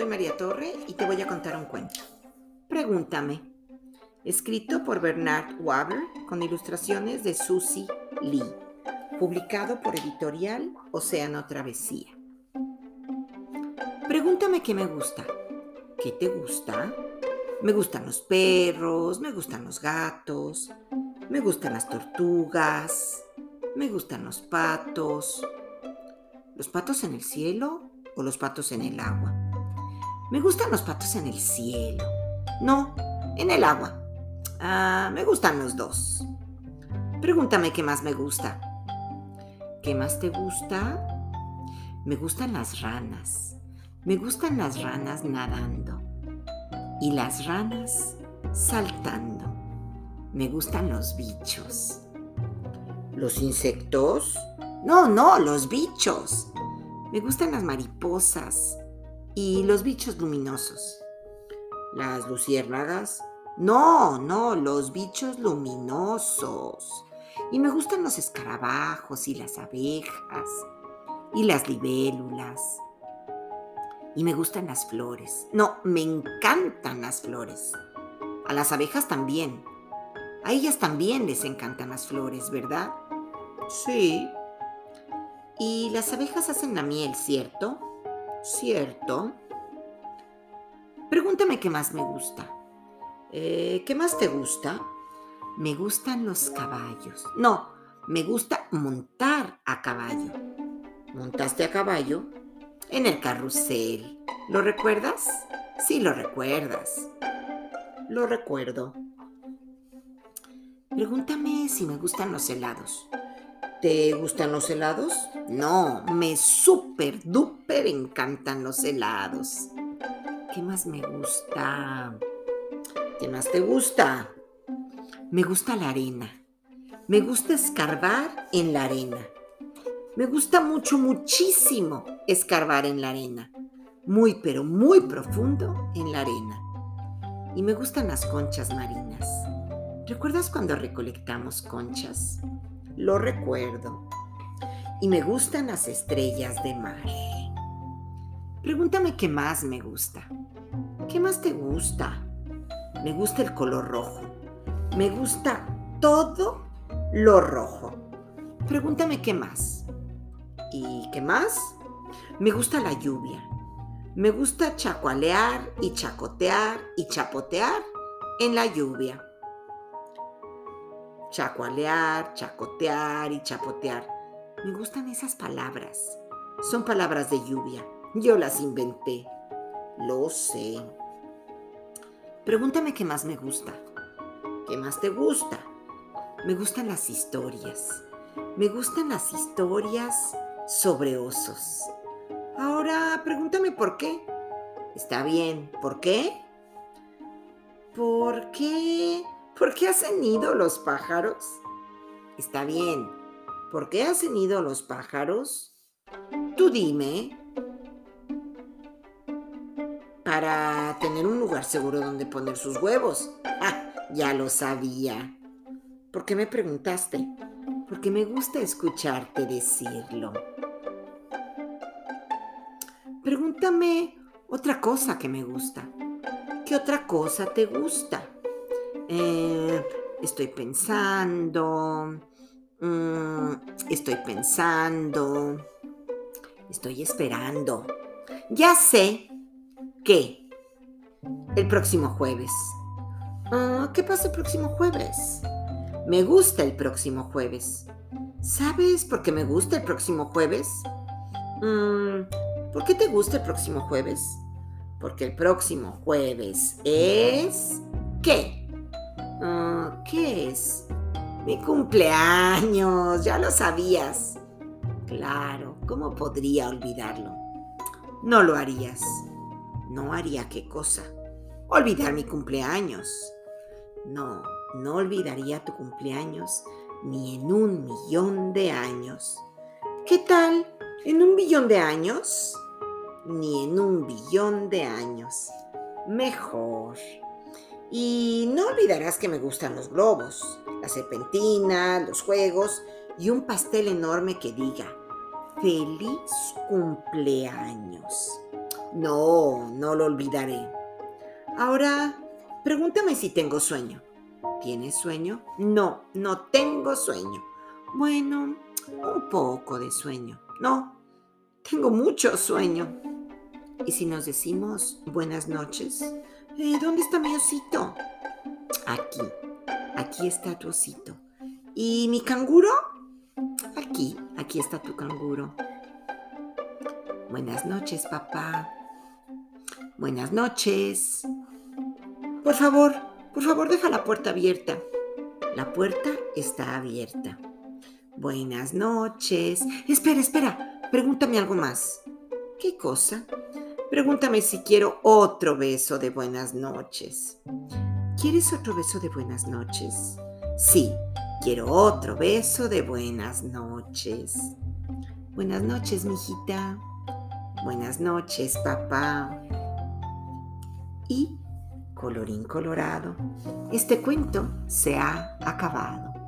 Soy María Torre y te voy a contar un cuento. Pregúntame. Escrito por Bernard Waber con ilustraciones de Susie Lee. Publicado por Editorial Océano Travesía. Pregúntame qué me gusta. ¿Qué te gusta? Me gustan los perros, me gustan los gatos, me gustan las tortugas, me gustan los patos. ¿Los patos en el cielo o los patos en el agua? Me gustan los patos en el cielo. No, en el agua. Ah, me gustan los dos. Pregúntame qué más me gusta. ¿Qué más te gusta? Me gustan las ranas. Me gustan las ranas nadando y las ranas saltando. Me gustan los bichos. ¿Los insectos? No, no, los bichos. Me gustan las mariposas y los bichos luminosos. ¿Las luciérnagas? No, no, los bichos luminosos. Y me gustan los escarabajos y las abejas y las libélulas y me gustan las flores. No, me encantan las flores. A las abejas también. A ellas también les encantan las flores, ¿verdad? Sí. Y las abejas hacen la miel, ¿cierto? Cierto. Pregúntame qué más me gusta. Eh, ¿Qué más te gusta? Me gustan los caballos. No, me gusta montar a caballo. ¿Montaste a caballo? en el carrusel. ¿Lo recuerdas? Sí, lo recuerdas. Lo recuerdo. Pregúntame si me gustan los helados. ¿Te gustan los helados? No, me súper, duper encantan los helados. ¿Qué más me gusta? ¿Qué más te gusta? Me gusta la arena. Me gusta escarbar en la arena. Me gusta mucho, muchísimo escarbar en la arena. Muy, pero muy profundo en la arena. Y me gustan las conchas marinas. ¿Recuerdas cuando recolectamos conchas? Lo recuerdo. Y me gustan las estrellas de mar. Pregúntame qué más me gusta. ¿Qué más te gusta? Me gusta el color rojo. Me gusta todo lo rojo. Pregúntame qué más. ¿Y qué más? Me gusta la lluvia. Me gusta chacualear y chacotear y chapotear en la lluvia. Chacualear, chacotear y chapotear. Me gustan esas palabras. Son palabras de lluvia. Yo las inventé. Lo sé. Pregúntame qué más me gusta. ¿Qué más te gusta? Me gustan las historias. Me gustan las historias sobre osos. Ahora pregúntame por qué. Está bien, ¿por qué? ¿Por qué? ¿Por qué hacen nido los pájaros? Está bien, ¿por qué hacen nido los pájaros? Tú dime. Para tener un lugar seguro donde poner sus huevos. Ah, ya lo sabía. ¿Por qué me preguntaste? Porque me gusta escucharte decirlo. Pregúntame otra cosa que me gusta. ¿Qué otra cosa te gusta? Eh, estoy pensando. Mm, estoy pensando. Estoy esperando. Ya sé que el próximo jueves. Ah, ¿Qué pasa el próximo jueves? Me gusta el próximo jueves. ¿Sabes por qué me gusta el próximo jueves? Mm, ¿Por qué te gusta el próximo jueves? Porque el próximo jueves es... ¿Qué? Ah, ¿Qué es? Mi cumpleaños, ya lo sabías. Claro, ¿cómo podría olvidarlo? No lo harías. No haría qué cosa. Olvidar mi cumpleaños. No, no olvidaría tu cumpleaños ni en un millón de años. ¿Qué tal? ¿En un billón de años? Ni en un billón de años. Mejor. Y no olvidarás que me gustan los globos, la serpentina, los juegos y un pastel enorme que diga feliz cumpleaños. No, no lo olvidaré. Ahora, pregúntame si tengo sueño. ¿Tienes sueño? No, no tengo sueño. Bueno, un poco de sueño. No, tengo mucho sueño. ¿Y si nos decimos buenas noches? Eh, ¿Dónde está mi osito? Aquí, aquí está tu osito. ¿Y mi canguro? Aquí, aquí está tu canguro. Buenas noches, papá. Buenas noches. Por favor, por favor, deja la puerta abierta. La puerta está abierta. Buenas noches. Espera, espera. Pregúntame algo más. ¿Qué cosa? Pregúntame si quiero otro beso de buenas noches. ¿Quieres otro beso de buenas noches? Sí, quiero otro beso de buenas noches. Buenas noches, mijita. Buenas noches, papá. Y, colorín colorado, este cuento se ha acabado.